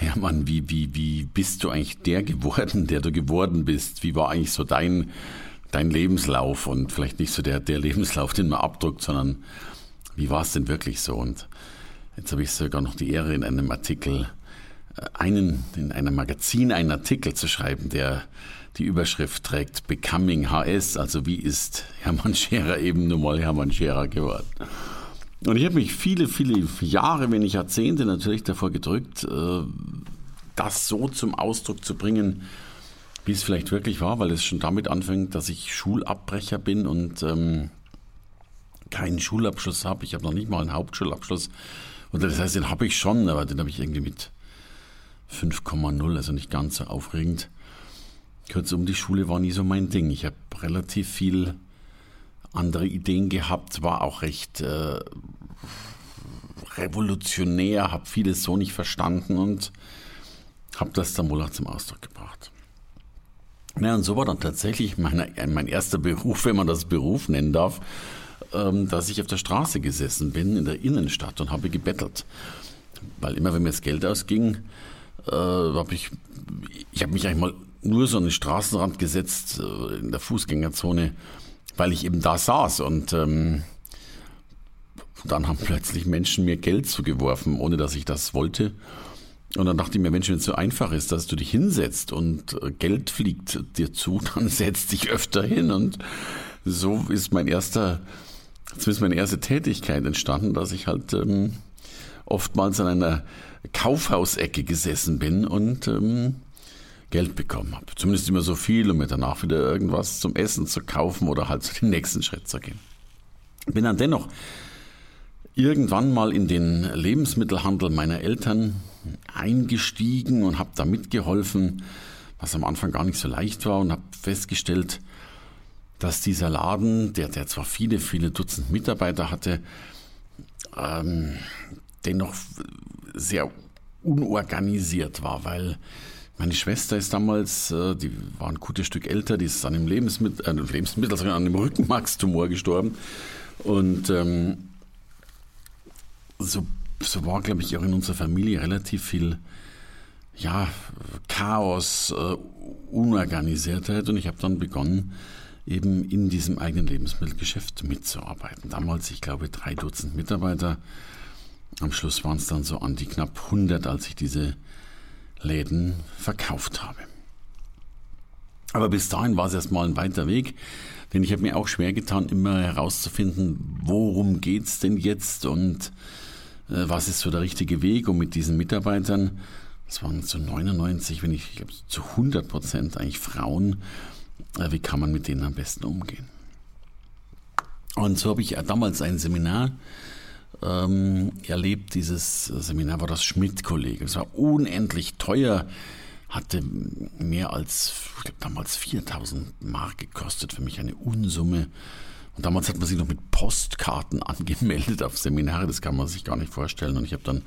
äh, Hermann, wie, wie, wie bist du eigentlich der geworden, der du geworden bist? Wie war eigentlich so dein, dein Lebenslauf? Und vielleicht nicht so der, der Lebenslauf, den man abdruckt, sondern wie war es denn wirklich so? Und jetzt habe ich sogar noch die Ehre, in einem Artikel, äh, einen, in einem Magazin einen Artikel zu schreiben, der die Überschrift trägt Becoming HS, also wie ist Hermann Scherer eben nun mal Hermann Scherer geworden? Und ich habe mich viele, viele Jahre, wenn nicht Jahrzehnte natürlich davor gedrückt, äh, das so zum Ausdruck zu bringen, wie es vielleicht wirklich war, weil es schon damit anfängt, dass ich Schulabbrecher bin und ähm, keinen Schulabschluss habe. Ich habe noch nicht mal einen Hauptschulabschluss. Und das heißt, den habe ich schon, aber den habe ich irgendwie mit 5,0, also nicht ganz so aufregend. Kurzum, die Schule war nie so mein Ding. Ich habe relativ viel andere Ideen gehabt, war auch recht äh, revolutionär, habe vieles so nicht verstanden und habe das dann wohl auch zum Ausdruck gebracht. Ja, und so war dann tatsächlich meine, mein erster Beruf, wenn man das Beruf nennen darf, ähm, dass ich auf der Straße gesessen bin, in der Innenstadt und habe gebettelt. Weil immer, wenn mir das Geld ausging, äh, habe ich, ich habe mich eigentlich mal nur so an den Straßenrand gesetzt, äh, in der Fußgängerzone, weil ich eben da saß und ähm, dann haben plötzlich Menschen mir Geld zugeworfen, ohne dass ich das wollte. Und dann dachte ich mir, wenn es so einfach ist, dass du dich hinsetzt und äh, Geld fliegt dir zu, dann setz dich öfter hin. Und so ist mein erster, zumindest meine erste Tätigkeit entstanden, dass ich halt ähm, oftmals an einer Kaufhausecke gesessen bin und ähm, Geld bekommen habe. Zumindest immer so viel, um mir danach wieder irgendwas zum Essen zu kaufen oder halt zu den nächsten Schritt zu gehen. Bin dann dennoch irgendwann mal in den Lebensmittelhandel meiner Eltern eingestiegen und habe da mitgeholfen, was am Anfang gar nicht so leicht war und habe festgestellt, dass dieser Laden, der, der zwar viele, viele Dutzend Mitarbeiter hatte, ähm, dennoch sehr unorganisiert war, weil meine Schwester ist damals, äh, die war ein gutes Stück älter, die ist an einem Lebensmittel, äh, Lebensmittel also an einem Rückenmarkstumor gestorben. Und ähm, so, so war, glaube ich, auch in unserer Familie relativ viel ja, Chaos, äh, Unorganisiertheit. Und ich habe dann begonnen, eben in diesem eigenen Lebensmittelgeschäft mitzuarbeiten. Damals, ich glaube, drei Dutzend Mitarbeiter. Am Schluss waren es dann so an die knapp 100, als ich diese Läden verkauft habe. Aber bis dahin war es erstmal ein weiter Weg, denn ich habe mir auch schwer getan, immer herauszufinden, worum es denn jetzt und äh, was ist so der richtige Weg, um mit diesen Mitarbeitern, das waren zu 99, wenn ich, ich glaube zu 100 Prozent eigentlich Frauen, äh, wie kann man mit denen am besten umgehen? Und so habe ich damals ein Seminar ähm, erlebt. Dieses Seminar war das Schmidt-Kolleg. Es war unendlich teuer, hatte mehr als, ich glaube, damals 4000 Mark gekostet. Für mich eine Unsumme. Und damals hat man sich noch mit Postkarten angemeldet auf Seminare. Das kann man sich gar nicht vorstellen. Und ich habe dann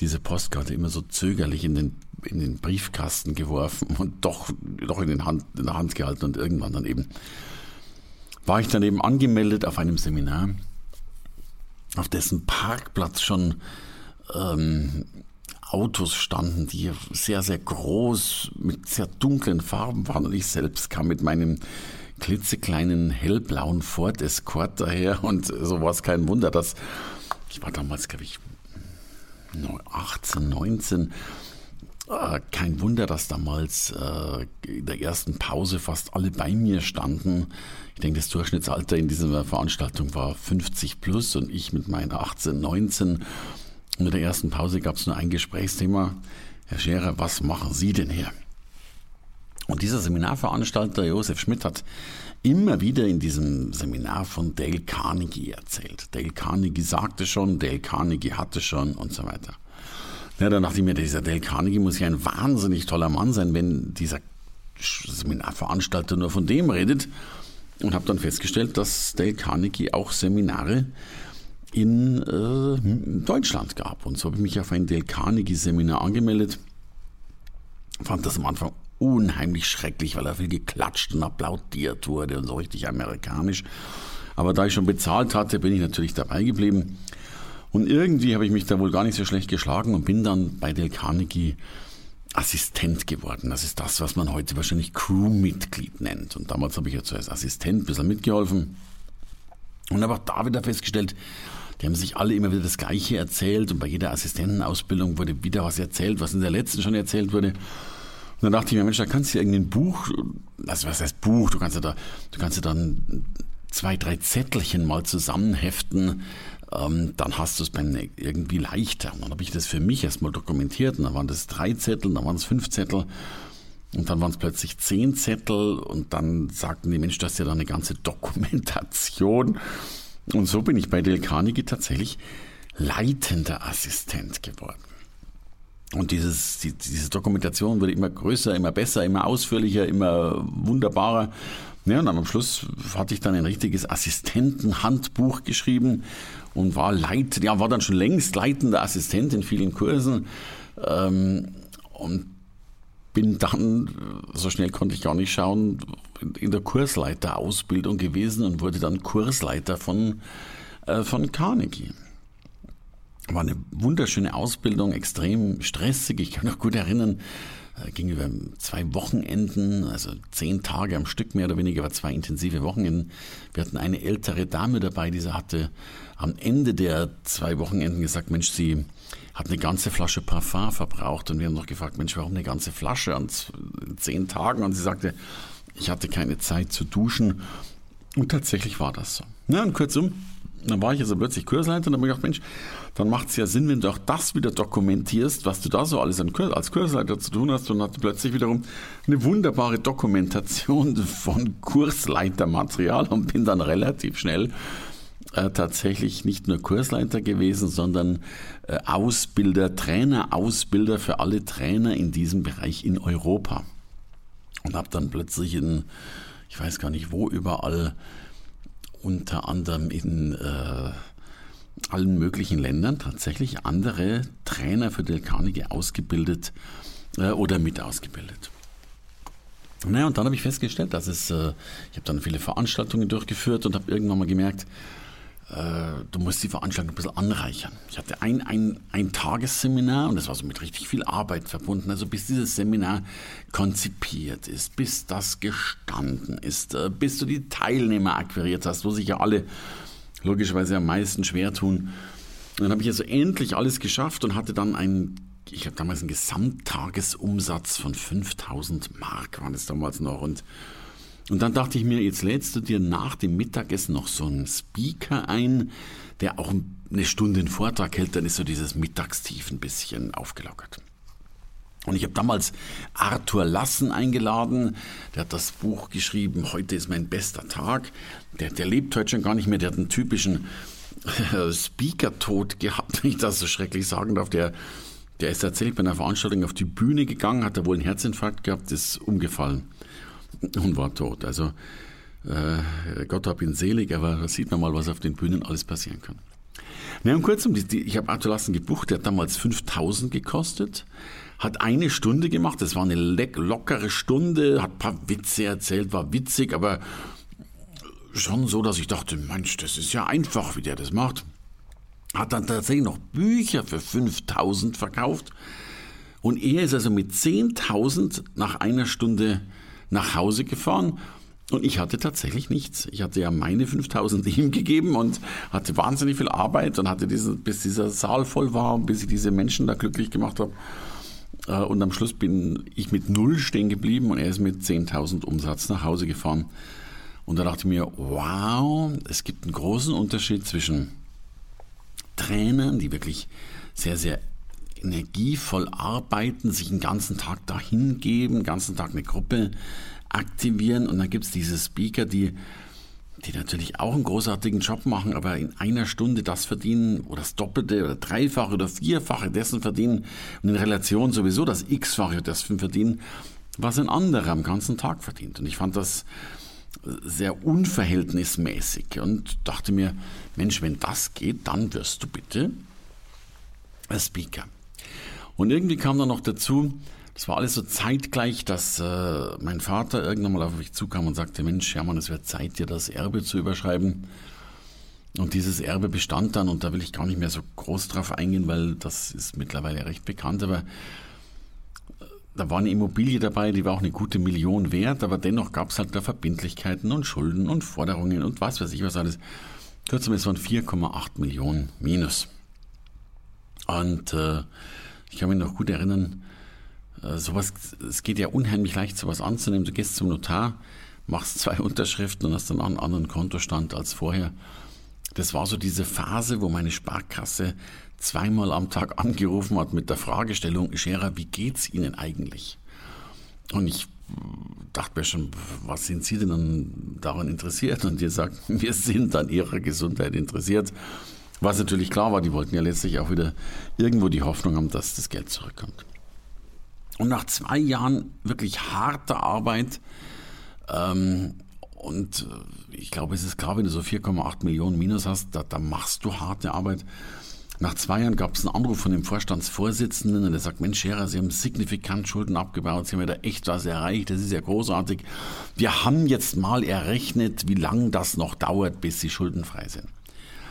diese Postkarte immer so zögerlich in den, in den Briefkasten geworfen und doch, doch in, den Hand, in der Hand gehalten. Und irgendwann dann eben war ich dann eben angemeldet auf einem Seminar auf dessen Parkplatz schon ähm, Autos standen, die sehr, sehr groß mit sehr dunklen Farben waren. Und ich selbst kam mit meinem klitzekleinen hellblauen Ford Escort daher. Und so war es kein Wunder, dass ich war damals, glaube ich, 18, 19 äh, kein Wunder, dass damals äh, in der ersten Pause fast alle bei mir standen. Ich denke, das Durchschnittsalter in dieser Veranstaltung war 50 plus und ich mit meinen 18, 19. Und in der ersten Pause gab es nur ein Gesprächsthema. Herr Scherer, was machen Sie denn hier? Und dieser Seminarveranstalter Josef Schmidt hat immer wieder in diesem Seminar von Dale Carnegie erzählt. Dale Carnegie sagte schon, Dale Carnegie hatte schon und so weiter. Ja, dann dachte ich mir, dieser Dale Carnegie muss ja ein wahnsinnig toller Mann sein, wenn dieser Seminarveranstalter nur von dem redet und habe dann festgestellt, dass Dale Carnegie auch Seminare in äh, Deutschland gab. Und so habe ich mich auf ein Dale Carnegie Seminar angemeldet. Fand das am Anfang unheimlich schrecklich, weil er viel geklatscht und applaudiert wurde und so richtig amerikanisch. Aber da ich schon bezahlt hatte, bin ich natürlich dabei geblieben. Und irgendwie habe ich mich da wohl gar nicht so schlecht geschlagen und bin dann bei Dale Carnegie Assistent geworden. Das ist das, was man heute wahrscheinlich Crewmitglied nennt. Und damals habe ich ja zuerst Assistent ein bisschen mitgeholfen. Und habe auch da wieder festgestellt, die haben sich alle immer wieder das Gleiche erzählt und bei jeder Assistentenausbildung wurde wieder was erzählt, was in der letzten schon erzählt wurde. Und dann dachte ich mir, Mensch, da kannst du ja irgendein Buch, also was heißt Buch, du kannst ja da, du kannst ja dann zwei, drei Zettelchen mal zusammenheften, ähm, dann hast du es beim irgendwie leichter. Und dann habe ich das für mich erstmal dokumentiert und dann waren das drei Zettel, dann waren es fünf Zettel und dann waren es plötzlich zehn Zettel und dann sagten die Mensch, das ist ja da eine ganze Dokumentation. Und so bin ich bei Del Carnegie tatsächlich leitender Assistent geworden. Und dieses, die, diese Dokumentation wurde immer größer, immer besser, immer ausführlicher, immer wunderbarer. Ja, und am Schluss hatte ich dann ein richtiges Assistentenhandbuch geschrieben und war leit, ja, war dann schon längst leitender Assistent in vielen Kursen. Ähm, und bin dann, so schnell konnte ich gar nicht schauen, in der Kursleiterausbildung gewesen und wurde dann Kursleiter von, äh, von Carnegie. War eine wunderschöne Ausbildung, extrem stressig. Ich kann mich noch gut erinnern, äh, ging über zwei Wochenenden, also zehn Tage am Stück mehr oder weniger, aber zwei intensive Wochenenden. Wir hatten eine ältere Dame dabei, diese hatte am Ende der zwei Wochenenden gesagt, Mensch, sie hat eine ganze Flasche Parfum verbraucht und wir haben noch gefragt, Mensch, warum eine ganze Flasche an zehn Tagen? Und sie sagte, ich hatte keine Zeit zu duschen. Und tatsächlich war das so. Na, und kurzum, dann war ich also plötzlich Kursleiter und habe mir gedacht, Mensch, dann macht es ja Sinn, wenn du auch das wieder dokumentierst, was du da so alles als Kursleiter zu tun hast und hatte plötzlich wiederum eine wunderbare Dokumentation von Kursleitermaterial und bin dann relativ schnell äh, tatsächlich nicht nur Kursleiter gewesen, sondern äh, Ausbilder, Trainer, Ausbilder für alle Trainer in diesem Bereich in Europa. Und habe dann plötzlich in, ich weiß gar nicht wo, überall unter anderem in äh, allen möglichen Ländern tatsächlich andere Trainer für Del Carnegie ausgebildet äh, oder mit ausgebildet. Naja, und dann habe ich festgestellt, dass es, ich habe dann viele Veranstaltungen durchgeführt und habe irgendwann mal gemerkt, du musst die Veranstaltung ein bisschen anreichern. Ich hatte ein, ein, ein Tagesseminar und das war so mit richtig viel Arbeit verbunden. Also bis dieses Seminar konzipiert ist, bis das gestanden ist, äh, bis du die Teilnehmer akquiriert hast, wo sich ja alle logischerweise am meisten schwer tun. Und dann habe ich also endlich alles geschafft und hatte dann ein ich habe damals einen Gesamttagesumsatz von 5000 Mark, waren es damals noch. Und und dann dachte ich mir, jetzt lädst du dir nach dem Mittagessen noch so einen Speaker ein, der auch eine Stunde einen Vortrag hält, dann ist so dieses Mittagstief ein bisschen aufgelockert. Und ich habe damals Arthur Lassen eingeladen, der hat das Buch geschrieben, heute ist mein bester Tag. Der, der lebt heute schon gar nicht mehr, der hat einen typischen äh, Speaker-Tod gehabt, wenn ich das so schrecklich sagen darf. Der, der ist tatsächlich bei einer Veranstaltung auf die Bühne gegangen, hat da wohl einen Herzinfarkt gehabt, ist umgefallen und war tot. Also äh, Gott hab ihn selig, aber sieht man mal, was auf den Bühnen alles passieren kann. Na, und kurzum, ich habe Arthur Lassen gebucht, der hat damals 5000 gekostet, hat eine Stunde gemacht, das war eine lockere Stunde, hat ein paar Witze erzählt, war witzig, aber schon so, dass ich dachte, Mensch, das ist ja einfach, wie der das macht. Hat dann tatsächlich noch Bücher für 5000 verkauft und er ist also mit 10.000 nach einer Stunde nach Hause gefahren und ich hatte tatsächlich nichts. Ich hatte ja meine 5000 ihm gegeben und hatte wahnsinnig viel Arbeit und hatte diesen, bis dieser Saal voll war und bis ich diese Menschen da glücklich gemacht habe. Äh, und am Schluss bin ich mit null stehen geblieben und er ist mit 10.000 Umsatz nach Hause gefahren. Und da dachte ich mir, wow, es gibt einen großen Unterschied zwischen Trainern, die wirklich sehr, sehr energievoll arbeiten, sich den ganzen Tag dahin geben, den ganzen Tag eine Gruppe aktivieren und dann gibt es diese Speaker, die, die natürlich auch einen großartigen Job machen, aber in einer Stunde das verdienen oder das Doppelte oder Dreifache oder Vierfache dessen verdienen und in Relation sowieso das X-fache dessen verdienen, was ein anderer am ganzen Tag verdient. Und ich fand das sehr unverhältnismäßig und dachte mir, Mensch, wenn das geht, dann wirst du bitte ein Speaker. Und irgendwie kam dann noch dazu, das war alles so zeitgleich, dass äh, mein Vater irgendwann mal auf mich zukam und sagte, Mensch, Hermann, es wird Zeit, dir das Erbe zu überschreiben. Und dieses Erbe bestand dann, und da will ich gar nicht mehr so groß drauf eingehen, weil das ist mittlerweile recht bekannt, aber da war eine Immobilie dabei, die war auch eine gute Million wert, aber dennoch gab es halt da Verbindlichkeiten und Schulden und Forderungen und was weiß ich was alles. Kurzum, es waren 4,8 Millionen minus. Und äh, ich kann mich noch gut erinnern, äh, sowas, es geht ja unheimlich leicht, sowas anzunehmen. Du gehst zum Notar, machst zwei Unterschriften und hast dann einen anderen Kontostand als vorher. Das war so diese Phase, wo meine Sparkasse zweimal am Tag angerufen hat mit der Fragestellung, Scherer, wie geht's Ihnen eigentlich? Und ich dachte mir schon, was sind Sie denn daran interessiert? Und die sagt, wir sind an Ihrer Gesundheit interessiert. Was natürlich klar war, die wollten ja letztlich auch wieder irgendwo die Hoffnung haben, dass das Geld zurückkommt. Und nach zwei Jahren wirklich harter Arbeit, ähm, und ich glaube, es ist klar, wenn du so 4,8 Millionen Minus hast, da, da machst du harte Arbeit. Nach zwei Jahren gab es einen Anruf von dem Vorstandsvorsitzenden und der sagt, Mensch, Scherer, Sie haben signifikant Schulden abgebaut, Sie haben ja da echt was erreicht, das ist ja großartig. Wir haben jetzt mal errechnet, wie lange das noch dauert, bis Sie schuldenfrei sind.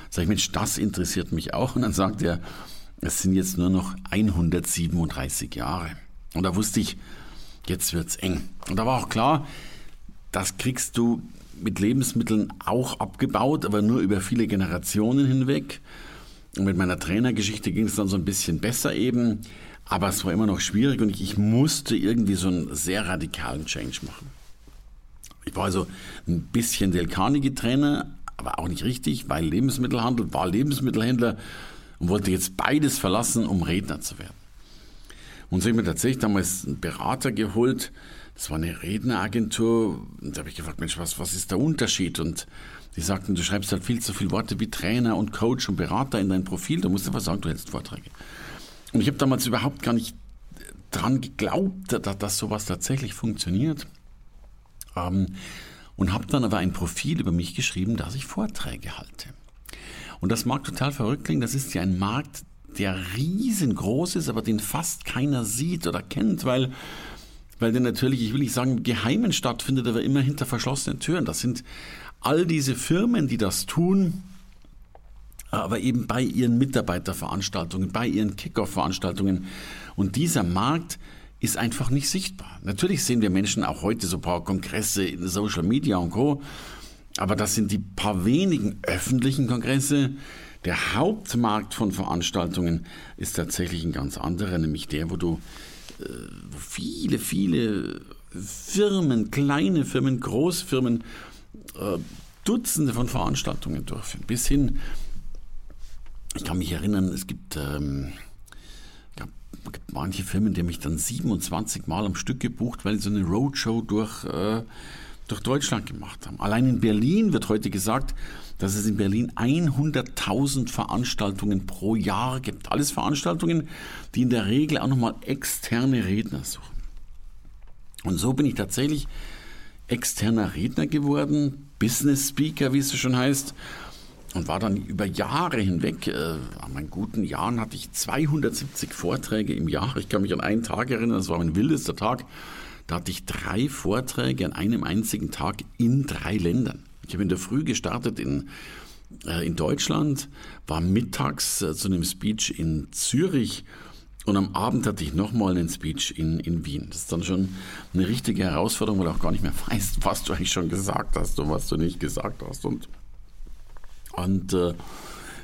Sag ich, Mensch, das interessiert mich auch. Und dann sagt er, es sind jetzt nur noch 137 Jahre. Und da wusste ich, jetzt wird's eng. Und da war auch klar, das kriegst du mit Lebensmitteln auch abgebaut, aber nur über viele Generationen hinweg. Und mit meiner Trainergeschichte ging es dann so ein bisschen besser eben, aber es war immer noch schwierig und ich, ich musste irgendwie so einen sehr radikalen Change machen. Ich war also ein bisschen Del Carnegie-Trainer, aber auch nicht richtig, weil Lebensmittelhandel war Lebensmittelhändler und wollte jetzt beides verlassen, um Redner zu werden. Und so habe ich mir tatsächlich damals einen Berater geholt, das war eine Redneragentur, und da habe ich gefragt, Mensch, was, was ist der Unterschied? Und die sagten, du schreibst halt viel zu viele Worte wie Trainer und Coach und Berater in dein Profil, du musst einfach sagen, du hältst Vorträge. Und ich habe damals überhaupt gar nicht dran geglaubt, dass, dass sowas tatsächlich funktioniert. Ähm, und habe dann aber ein Profil über mich geschrieben, dass ich Vorträge halte. Und das mag total verrückt klingen, das ist ja ein Markt, der riesengroß ist, aber den fast keiner sieht oder kennt, weil weil der natürlich, ich will nicht sagen, geheimen stattfindet, aber immer hinter verschlossenen Türen. Das sind all diese Firmen, die das tun, aber eben bei ihren Mitarbeiterveranstaltungen, bei ihren Kickoff-Veranstaltungen. Und dieser Markt ist einfach nicht sichtbar. Natürlich sehen wir Menschen auch heute so ein paar Kongresse in Social Media und Co. Aber das sind die paar wenigen öffentlichen Kongresse. Der Hauptmarkt von Veranstaltungen ist tatsächlich ein ganz anderer, nämlich der, wo du äh, wo viele, viele Firmen, kleine Firmen, Großfirmen äh, Dutzende von Veranstaltungen durchführen. Bis hin, ich kann mich erinnern, es gibt, ähm, manche Firmen, die mich dann 27 Mal am Stück gebucht, weil sie so eine Roadshow durch, äh, durch Deutschland gemacht haben. Allein in Berlin wird heute gesagt, dass es in Berlin 100.000 Veranstaltungen pro Jahr gibt. Alles Veranstaltungen, die in der Regel auch nochmal externe Redner suchen. Und so bin ich tatsächlich externer Redner geworden, Business Speaker, wie es so schon heißt, und war dann über Jahre hinweg, äh, an meinen guten Jahren hatte ich 270 Vorträge im Jahr. Ich kann mich an einen Tag erinnern, das war mein wildester Tag. Da hatte ich drei Vorträge an einem einzigen Tag in drei Ländern. Ich habe in der Früh gestartet in, äh, in Deutschland, war mittags äh, zu einem Speech in Zürich und am Abend hatte ich nochmal einen Speech in, in Wien. Das ist dann schon eine richtige Herausforderung, weil du auch gar nicht mehr weißt, was du eigentlich schon gesagt hast und was du nicht gesagt hast. Und, und äh,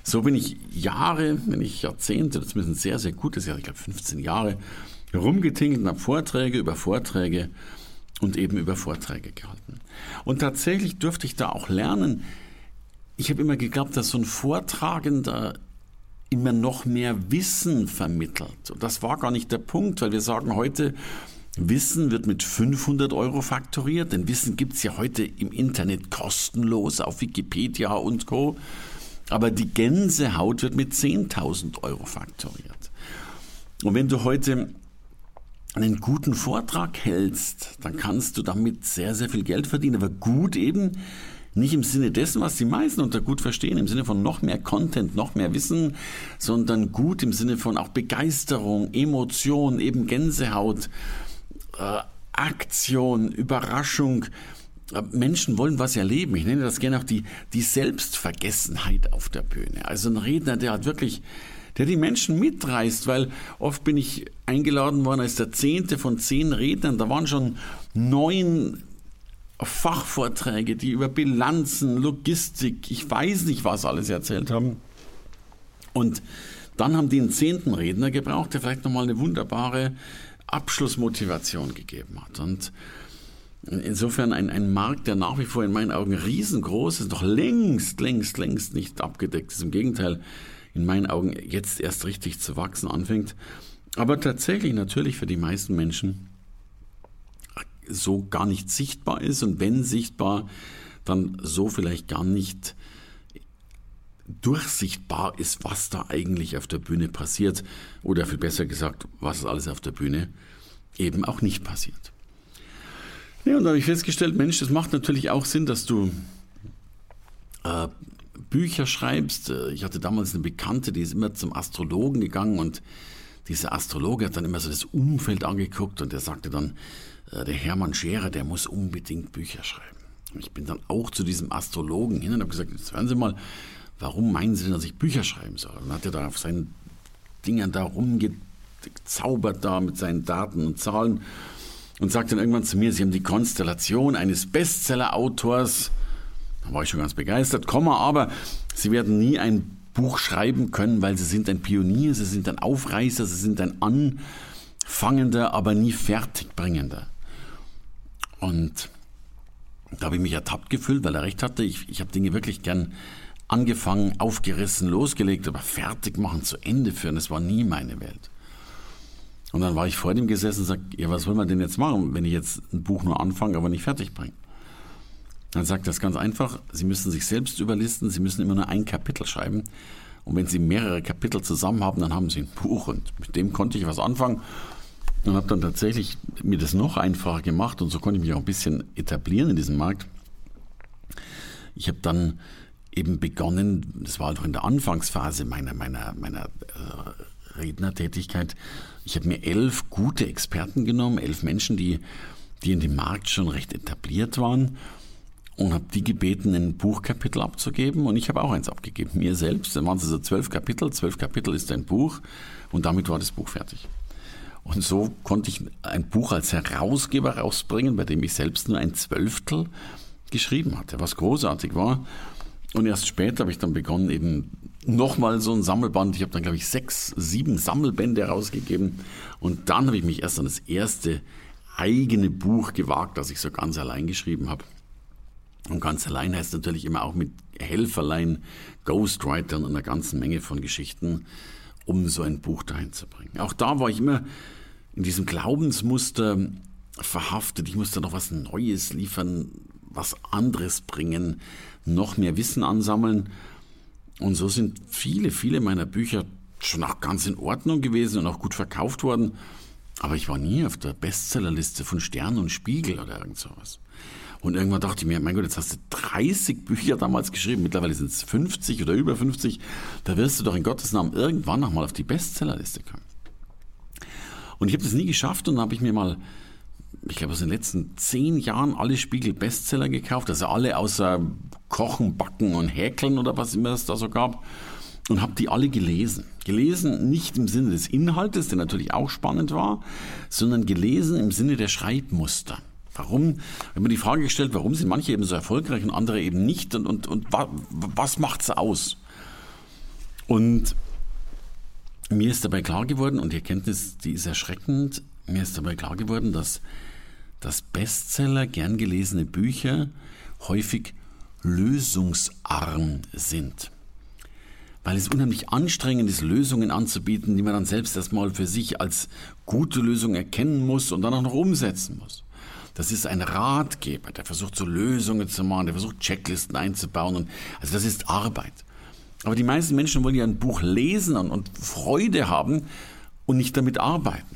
so bin ich Jahre, wenn nicht Jahrzehnte, das müssen sehr, sehr gutes Jahr, ich glaube 15 Jahre, rumgetingelt und habe Vorträge über Vorträge und eben über Vorträge gehalten. Und tatsächlich durfte ich da auch lernen. Ich habe immer geglaubt, dass so ein Vortragender immer noch mehr Wissen vermittelt. Und das war gar nicht der Punkt, weil wir sagen heute, Wissen wird mit 500 Euro faktoriert, denn Wissen gibt es ja heute im Internet kostenlos auf Wikipedia und Co. Aber die Gänsehaut wird mit 10.000 Euro faktoriert. Und wenn du heute einen guten Vortrag hältst, dann kannst du damit sehr, sehr viel Geld verdienen. Aber gut eben nicht im Sinne dessen, was die meisten unter gut verstehen, im Sinne von noch mehr Content, noch mehr Wissen, sondern gut im Sinne von auch Begeisterung, Emotion, eben Gänsehaut, äh, Aktion, Überraschung. Äh, Menschen wollen was erleben. Ich nenne das gerne auch die, die Selbstvergessenheit auf der Bühne. Also ein Redner, der hat wirklich der die Menschen mitreißt, weil oft bin ich eingeladen worden als der zehnte von zehn Rednern. Da waren schon neun Fachvorträge, die über Bilanzen, Logistik, ich weiß nicht was alles erzählt haben. Und dann haben die einen zehnten Redner gebraucht, der vielleicht nochmal eine wunderbare Abschlussmotivation gegeben hat. Und insofern ein, ein Markt, der nach wie vor in meinen Augen riesengroß ist, doch längst, längst, längst nicht abgedeckt ist. Im Gegenteil, in meinen Augen jetzt erst richtig zu wachsen anfängt. Aber tatsächlich natürlich für die meisten Menschen so gar nicht sichtbar ist und wenn sichtbar, dann so vielleicht gar nicht durchsichtbar ist, was da eigentlich auf der Bühne passiert oder viel besser gesagt, was alles auf der Bühne eben auch nicht passiert. Ja, und da habe ich festgestellt, Mensch, das macht natürlich auch Sinn, dass du äh, Bücher schreibst. Äh, ich hatte damals eine Bekannte, die ist immer zum Astrologen gegangen und dieser Astrologe hat dann immer so das Umfeld angeguckt und der sagte dann, äh, der Hermann Scherer, der muss unbedingt Bücher schreiben. Ich bin dann auch zu diesem Astrologen hin und habe gesagt, jetzt hören Sie mal, warum meinen Sie dass ich Bücher schreiben soll? Und hat er da auf seinen Dingern da rumgezaubert da mit seinen Daten und Zahlen und sagt dann irgendwann zu mir, Sie haben die Konstellation eines Bestseller-Autors, da war ich schon ganz begeistert. Komma, aber Sie werden nie ein Buch schreiben können, weil Sie sind ein Pionier, Sie sind ein Aufreißer, Sie sind ein Anfangender, aber nie Fertigbringender. Und da habe ich mich ertappt gefühlt, weil er recht hatte. Ich, ich habe Dinge wirklich gern angefangen, aufgerissen, losgelegt, aber fertig machen, zu Ende führen, das war nie meine Welt. Und dann war ich vor dem gesessen und sagte, ja, was soll man denn jetzt machen, wenn ich jetzt ein Buch nur anfange, aber nicht fertig bringe? Dann sagt das ganz einfach, Sie müssen sich selbst überlisten, Sie müssen immer nur ein Kapitel schreiben. Und wenn Sie mehrere Kapitel zusammen haben, dann haben Sie ein Buch. Und mit dem konnte ich was anfangen und habe dann tatsächlich mir das noch einfacher gemacht und so konnte ich mich auch ein bisschen etablieren in diesem Markt. Ich habe dann eben begonnen, das war noch in der Anfangsphase meiner, meiner, meiner äh, Rednertätigkeit, ich habe mir elf gute Experten genommen, elf Menschen, die, die in dem Markt schon recht etabliert waren und habe die gebeten, ein Buchkapitel abzugeben und ich habe auch eins abgegeben, mir selbst. Dann waren es also zwölf Kapitel, zwölf Kapitel ist ein Buch und damit war das Buch fertig. Und so konnte ich ein Buch als Herausgeber rausbringen, bei dem ich selbst nur ein Zwölftel geschrieben hatte, was großartig war. Und erst später habe ich dann begonnen, eben nochmal so ein Sammelband. Ich habe dann, glaube ich, sechs, sieben Sammelbände rausgegeben. Und dann habe ich mich erst an das erste eigene Buch gewagt, das ich so ganz allein geschrieben habe. Und ganz allein heißt natürlich immer auch mit Helferlein, Ghostwritern und einer ganzen Menge von Geschichten, um so ein Buch dahin zu bringen. Auch da war ich immer in diesem Glaubensmuster verhaftet. Ich musste noch was Neues liefern, was anderes bringen, noch mehr Wissen ansammeln. Und so sind viele, viele meiner Bücher schon auch ganz in Ordnung gewesen und auch gut verkauft worden. Aber ich war nie auf der Bestsellerliste von Stern und Spiegel oder irgend sowas. Und irgendwann dachte ich mir, mein Gott, jetzt hast du 30 Bücher damals geschrieben, mittlerweile sind es 50 oder über 50. Da wirst du doch in Gottes Namen irgendwann nochmal auf die Bestsellerliste kommen. Und ich habe das nie geschafft und dann habe ich mir mal, ich glaube aus den letzten zehn Jahren alle Spiegel Bestseller gekauft, also alle außer Kochen, Backen und Häkeln oder was immer es da so gab und habe die alle gelesen. Gelesen nicht im Sinne des Inhaltes, der natürlich auch spannend war, sondern gelesen im Sinne der Schreibmuster. Warum, wenn man die Frage gestellt, warum sind manche eben so erfolgreich und andere eben nicht und, und, und was macht sie aus? Und mir ist dabei klar geworden, und die Erkenntnis, die ist erschreckend, mir ist dabei klar geworden, dass, dass Bestseller, gern gelesene Bücher häufig lösungsarm sind. Weil es unheimlich anstrengend ist, Lösungen anzubieten, die man dann selbst erstmal für sich als gute Lösung erkennen muss und dann auch noch umsetzen muss. Das ist ein Ratgeber, der versucht so Lösungen zu machen, der versucht Checklisten einzubauen. Und, also das ist Arbeit. Aber die meisten Menschen wollen ja ein Buch lesen und, und Freude haben und nicht damit arbeiten.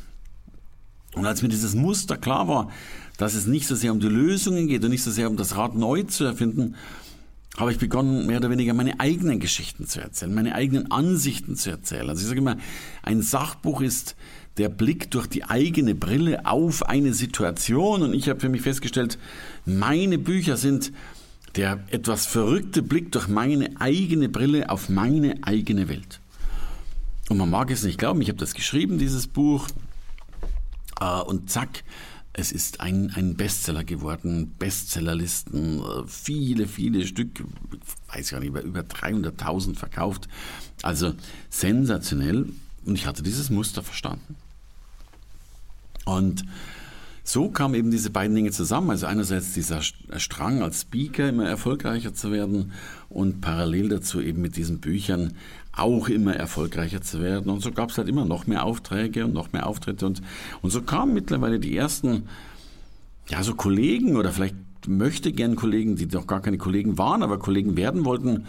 Und als mir dieses Muster klar war, dass es nicht so sehr um die Lösungen geht und nicht so sehr um das Rad neu zu erfinden, habe ich begonnen, mehr oder weniger meine eigenen Geschichten zu erzählen, meine eigenen Ansichten zu erzählen. Also ich sage immer, ein Sachbuch ist der Blick durch die eigene Brille auf eine Situation. Und ich habe für mich festgestellt, meine Bücher sind der etwas verrückte Blick durch meine eigene Brille auf meine eigene Welt. Und man mag es nicht glauben, ich habe das geschrieben, dieses Buch, äh, und zack, es ist ein, ein Bestseller geworden, Bestsellerlisten, äh, viele, viele Stück, ich weiß gar nicht, über, über 300.000 verkauft. Also sensationell. Und ich hatte dieses Muster verstanden. Und so kamen eben diese beiden Dinge zusammen. Also einerseits dieser Strang als Speaker immer erfolgreicher zu werden und parallel dazu eben mit diesen Büchern auch immer erfolgreicher zu werden. Und so gab es halt immer noch mehr Aufträge und noch mehr Auftritte. Und, und so kamen mittlerweile die ersten, ja, so Kollegen oder vielleicht möchte gern Kollegen, die doch gar keine Kollegen waren, aber Kollegen werden wollten,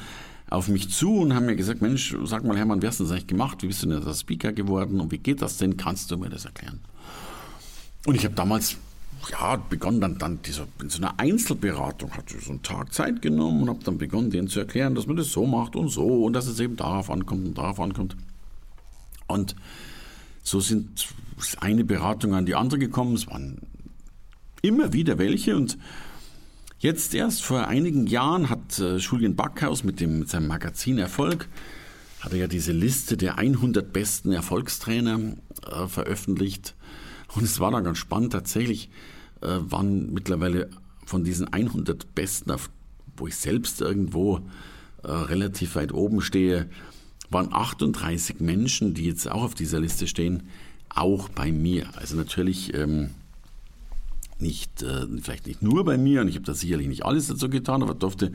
auf mich zu und haben mir gesagt, Mensch, sag mal Hermann, wie hast du das eigentlich gemacht? Wie bist du denn der Speaker geworden und wie geht das denn? Kannst du mir das erklären? Und ich habe damals ja, begonnen dann, dann dieser, in so einer Einzelberatung, hatte so einen Tag Zeit genommen und habe dann begonnen, denen zu erklären, dass man das so macht und so und dass es eben darauf ankommt und darauf ankommt. Und so sind eine Beratung an die andere gekommen. Es waren immer wieder welche und jetzt erst vor einigen Jahren hat äh, Julian Backhaus mit, dem, mit seinem Magazin Erfolg hat er ja diese Liste der 100 besten Erfolgstrainer äh, veröffentlicht und es war dann ganz spannend. Tatsächlich äh, waren mittlerweile von diesen 100 Besten, auf, wo ich selbst irgendwo äh, relativ weit oben stehe, waren 38 Menschen, die jetzt auch auf dieser Liste stehen, auch bei mir. Also natürlich ähm, nicht, äh, vielleicht nicht nur bei mir, und ich habe da sicherlich nicht alles dazu getan, aber durfte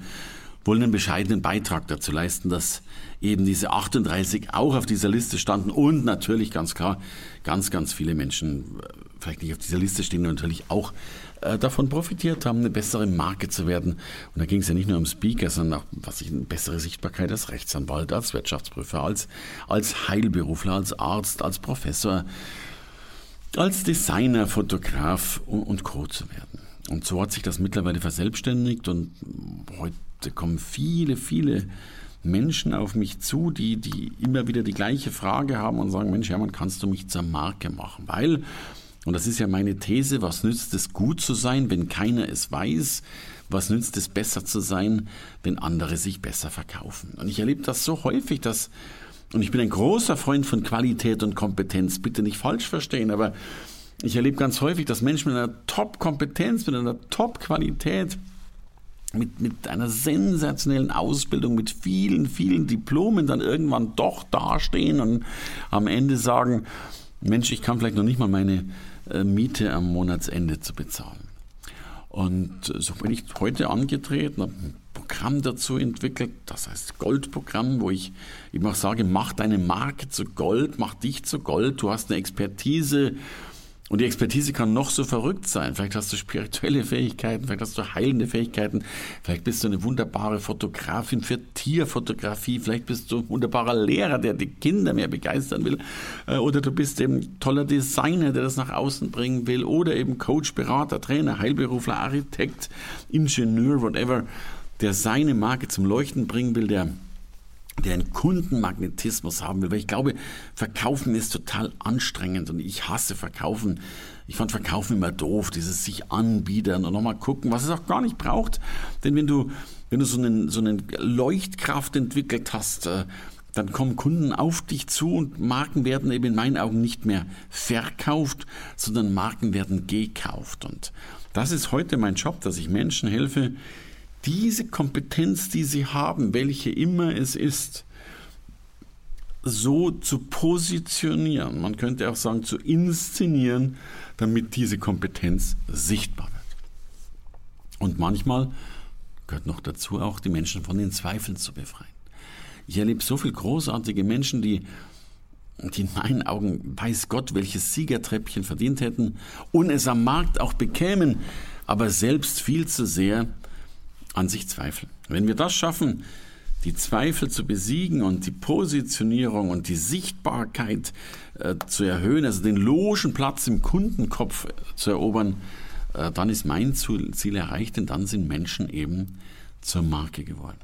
wohl einen bescheidenen Beitrag dazu leisten, dass eben diese 38 auch auf dieser Liste standen und natürlich ganz klar ganz, ganz viele Menschen äh, vielleicht nicht auf dieser Liste stehen und natürlich auch äh, davon profitiert haben, eine bessere Marke zu werden. Und da ging es ja nicht nur um Speaker, sondern auch was ich, eine bessere Sichtbarkeit als Rechtsanwalt, als Wirtschaftsprüfer, als, als Heilberufler, als Arzt, als Professor, als Designer, Fotograf und, und Co. zu werden. Und so hat sich das mittlerweile verselbstständigt und heute kommen viele, viele Menschen auf mich zu, die, die immer wieder die gleiche Frage haben und sagen, Mensch, Hermann, kannst du mich zur Marke machen? Weil, und das ist ja meine These, was nützt es gut zu sein, wenn keiner es weiß? Was nützt es besser zu sein, wenn andere sich besser verkaufen? Und ich erlebe das so häufig, dass, und ich bin ein großer Freund von Qualität und Kompetenz, bitte nicht falsch verstehen, aber ich erlebe ganz häufig, dass Menschen mit einer Top-Kompetenz, mit einer Top-Qualität, mit, mit einer sensationellen Ausbildung, mit vielen, vielen Diplomen dann irgendwann doch dastehen und am Ende sagen, Mensch, ich kann vielleicht noch nicht mal meine äh, Miete am Monatsende zu bezahlen. Und äh, so bin ich heute angetreten, habe ein Programm dazu entwickelt, das heißt Goldprogramm, wo ich auch sage, mach deine Marke zu Gold, mach dich zu Gold, du hast eine Expertise, und die Expertise kann noch so verrückt sein. Vielleicht hast du spirituelle Fähigkeiten, vielleicht hast du heilende Fähigkeiten, vielleicht bist du eine wunderbare Fotografin für Tierfotografie, vielleicht bist du ein wunderbarer Lehrer, der die Kinder mehr begeistern will, äh, oder du bist eben toller Designer, der das nach außen bringen will, oder eben Coach, Berater, Trainer, Heilberufler, Architekt, Ingenieur, whatever, der seine Marke zum Leuchten bringen will, der der einen Kundenmagnetismus haben will, weil ich glaube, Verkaufen ist total anstrengend und ich hasse Verkaufen. Ich fand Verkaufen immer doof, dieses sich anbiedern und nochmal gucken, was es auch gar nicht braucht. Denn wenn du, wenn du so einen, so einen Leuchtkraft entwickelt hast, äh, dann kommen Kunden auf dich zu und Marken werden eben in meinen Augen nicht mehr verkauft, sondern Marken werden gekauft. Und das ist heute mein Job, dass ich Menschen helfe, diese Kompetenz, die sie haben, welche immer es ist, so zu positionieren, man könnte auch sagen zu inszenieren, damit diese Kompetenz sichtbar wird. Und manchmal gehört noch dazu auch, die Menschen von den Zweifeln zu befreien. Ich erlebe so viele großartige Menschen, die, die in meinen Augen, weiß Gott, welches Siegertreppchen verdient hätten und es am Markt auch bekämen, aber selbst viel zu sehr an sich zweifeln. Wenn wir das schaffen, die Zweifel zu besiegen und die Positionierung und die Sichtbarkeit äh, zu erhöhen, also den logen Platz im Kundenkopf zu erobern, äh, dann ist mein Ziel erreicht, denn dann sind Menschen eben zur Marke geworden.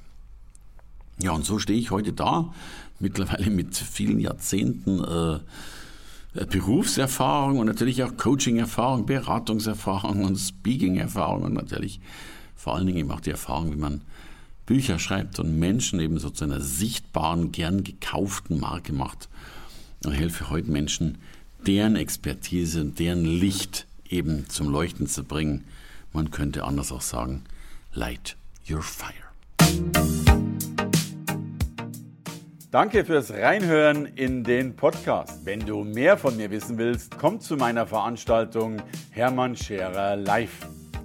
Ja, und so stehe ich heute da, mittlerweile mit vielen Jahrzehnten äh, Berufserfahrung und natürlich auch Coaching-Erfahrung, Beratungserfahrung und Speaking-Erfahrung und natürlich vor allen Dingen eben auch die Erfahrung, wie man Bücher schreibt und Menschen eben so zu einer sichtbaren, gern gekauften Marke macht und helfe heute Menschen, deren Expertise und deren Licht eben zum Leuchten zu bringen. Man könnte anders auch sagen, light your fire. Danke fürs Reinhören in den Podcast. Wenn du mehr von mir wissen willst, komm zu meiner Veranstaltung Hermann Scherer Live.